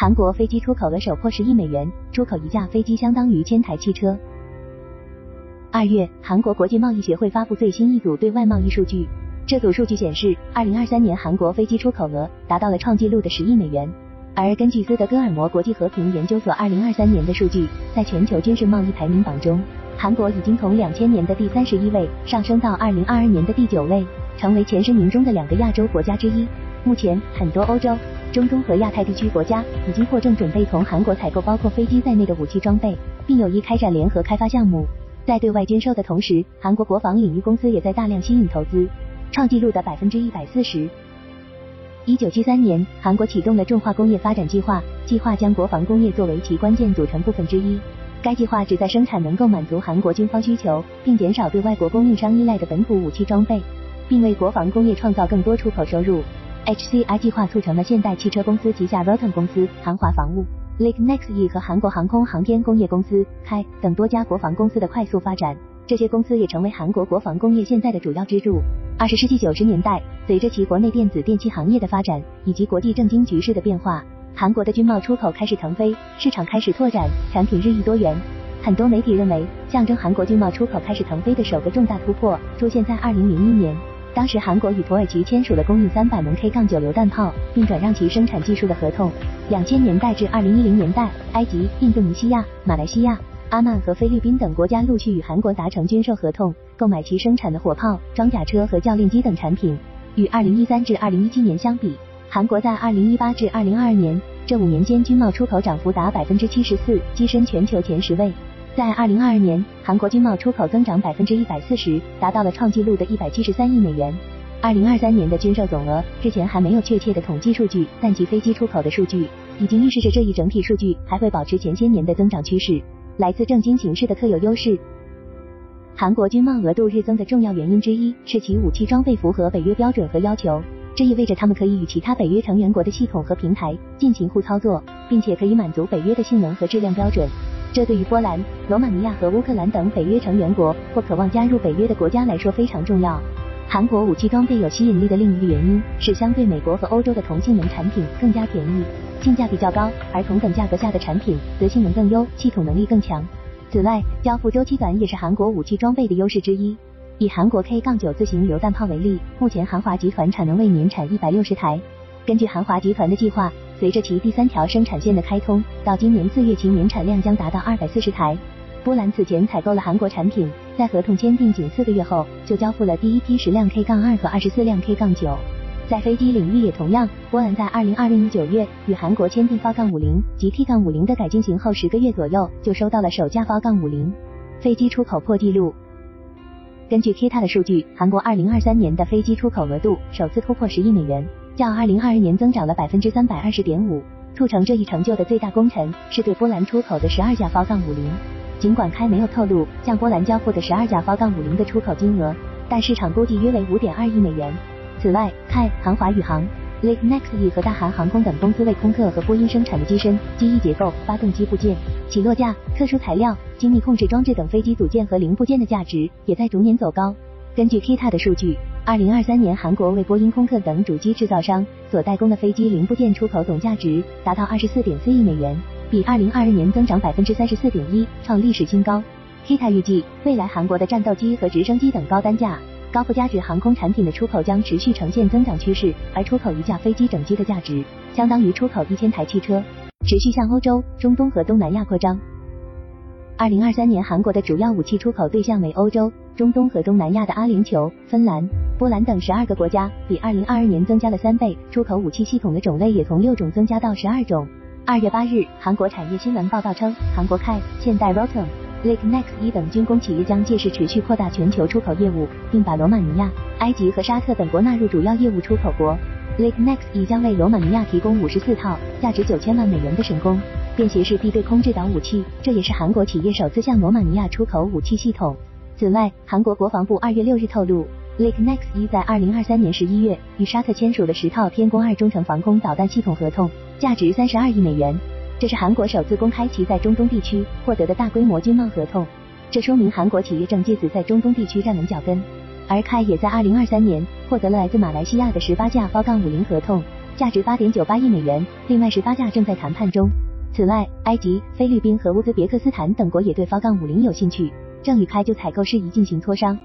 韩国飞机出口额首破十亿美元，出口一架飞机相当于千台汽车。二月，韩国国际贸易协会发布最新一组对外贸易数据，这组数据显示，二零二三年韩国飞机出口额达到了创纪录的十亿美元。而根据斯德哥尔摩国际和平研究所二零二三年的数据，在全球军事贸易排名榜中，韩国已经从两千年的第三十一位上升到二零二二年的第九位，成为前十名中的两个亚洲国家之一。目前，很多欧洲。中东和亚太地区国家已经或正准备从韩国采购包括飞机在内的武器装备，并有意开展联合开发项目。在对外军售的同时，韩国国防领域公司也在大量吸引投资，创纪录的百分之一百四十。一九七三年，韩国启动了重化工业发展计划，计划将国防工业作为其关键组成部分之一。该计划旨在生产能够满足韩国军方需求，并减少对外国供应商依赖的本土武器装备，并为国防工业创造更多出口收入。HCI 计划促成了现代汽车公司旗下 Roton 公司、韩华防务、Lake Nexe 和韩国航空航天工业公司开等多家国防公司的快速发展。这些公司也成为韩国国防工业现在的主要支柱。二十世纪九十年代，随着其国内电子电器行业的发展以及国际政经局势的变化，韩国的军贸出口开始腾飞，市场开始拓展，产品日益多元。很多媒体认为，象征韩国军贸出口开始腾飞的首个重大突破出现在二零零一年。当时韩国与土耳其签署了供应三百门 K 杠九榴弹炮，并转让其生产技术的合同。两千年代至二零一零年代，埃及、印度尼西亚、马来西亚、阿曼和菲律宾等国家陆续与韩国达成军售合同，购买其生产的火炮、装甲车和教练机等产品。与二零一三至二零一七年相比，韩国在二零一八至二零二二年这五年间军贸出口涨幅达百分之七十四，跻身全球前十位。在二零二二年，韩国军贸出口增长百分之一百四十，达到了创纪录的一百七十三亿美元。二零二三年的军售总额之前还没有确切的统计数据，但其飞机出口的数据已经预示着这一整体数据还会保持前些年的增长趋势。来自政经形势的特有优势，韩国军贸额度日增的重要原因之一是其武器装备符合北约标准和要求，这意味着他们可以与其他北约成员国的系统和平台进行互操作，并且可以满足北约的性能和质量标准。这对于波兰、罗马尼亚和乌克兰等北约成员国或渴望加入北约的国家来说非常重要。韩国武器装备有吸引力的另一个原因是，相对美国和欧洲的同性能产品更加便宜，性价比较高，而同等价格下的产品则性能更优，系统能力更强。此外，交付周期短也是韩国武器装备的优势之一。以韩国 K 杠九自行榴弹炮为例，目前韩华集团产能为年产一百六十台。根据韩华集团的计划。随着其第三条生产线的开通，到今年四月其年产量将达到二百四十台。波兰此前采购了韩国产品，在合同签订仅四个月后就交付了第一批十辆 K 杠二和二十四辆 K 杠九。在飞机领域也同样，波兰在二零二零年九月与韩国签订 f 杠五零及 T 杠五零的改进型后，十个月左右就收到了首架 f 杠五零飞机出口破纪录。根据 Kita 的数据，韩国二零二三年的飞机出口额度首次突破十亿美元。较二零二二年增长了百分之三百二十点五。促成这一成就的最大功臣是对波兰出口的十二架 f 杠五零。尽管开没有透露向波兰交付的十二架 f 杠五零的出口金额，但市场估计约为五点二亿美元。此外，开韩华宇航、Lake Nexe 和大韩航空等公司为空客和波音生产的机身、机翼结构、发动机部件、起落架、特殊材料、精密控制装置等飞机组件和零部件的价值也在逐年走高。根据 Kita 的数据。二零二三年，韩国为波音、空客等主机制造商所代工的飞机零部件出口总价值达到二十四点四亿美元，比二零二二年增长百分之三十四点一，创历史新高。Kita 预计，未来韩国的战斗机和直升机等高单价、高附加值航空产品的出口将持续呈现增长趋势，而出口一架飞机整机的价值相当于出口一千台汽车，持续向欧洲、中东和东南亚扩张。二零二三年，韩国的主要武器出口对象为欧洲、中东和东南亚的阿联酋、芬兰、波兰等十二个国家，比二零二二年增加了三倍。出口武器系统的种类也从六种增加到十二种。二月八日，韩国产业新闻报道称，韩国开、现代、Rotom、Lake Nex 等军工企业将届时持续扩大全球出口业务，并把罗马尼亚、埃及和沙特等国纳入主要业务出口国。Lake Nex 将为罗马尼亚提供五十四套价值九千万美元的神工。便携式地对空制导武器，这也是韩国企业首次向罗马尼亚出口武器系统。此外，韩国国防部二月六日透露，Lake Nex 一在二零二三年十一月与沙特签署了十套天宫二中程防空导弹系统合同，价值三十二亿美元。这是韩国首次公开其在中东地区获得的大规模军贸合同，这说明韩国企业正借此在中东地区站稳脚跟。而开也在二零二三年获得了来自马来西亚的十八架 f 杠五零合同。价值八点九八亿美元，另外十八架正在谈判中。此外，埃及、菲律宾和乌兹别克斯坦等国也对方杠五零有兴趣，正与开就采购事宜进行磋商。